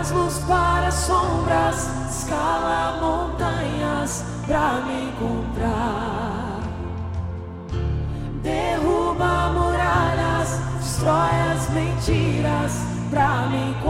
Traz luz para sombras, escala montanhas pra me encontrar. Derruba muralhas, destrói as mentiras pra me encontrar.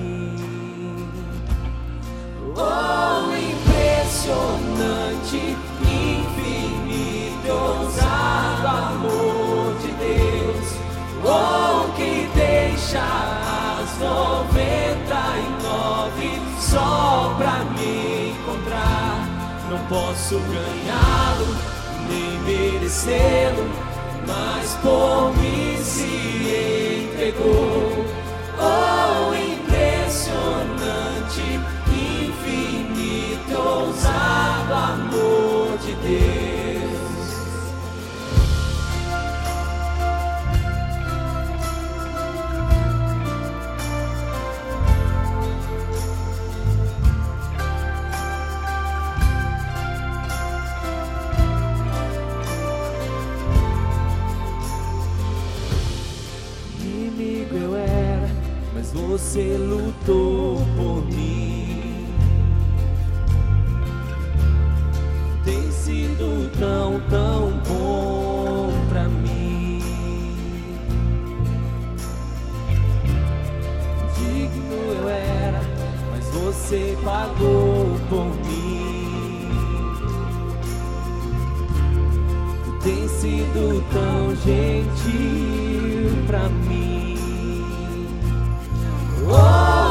Oh, impressionante, infinito, ousado amor de Deus. Oh, que deixa as noventa e nove só pra me encontrar. Não posso ganhá-lo, nem merecê-lo, mas por mim se entregou. Você lutou por mim. Tem sido tão, tão bom pra mim. Digno eu era, mas você pagou por mim. Tem sido tão gentil pra mim. Oh,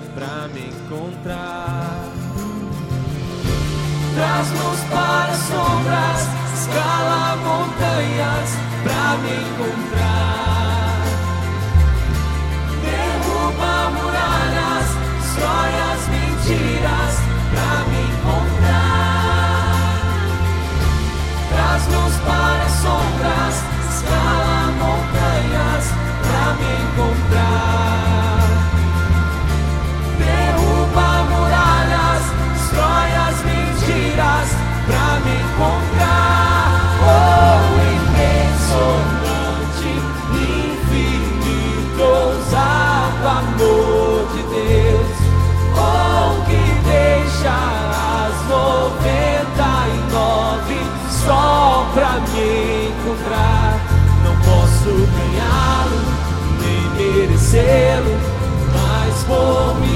pra me encontrar. Traz-nos para sombras, escala montanhas pra me encontrar. Derruba muralhas, histórias, mentiras pra me encontrar. Traz-nos para sombras, pra me encontrar. Não posso ganhá-lo, nem merecê-lo, mas vou me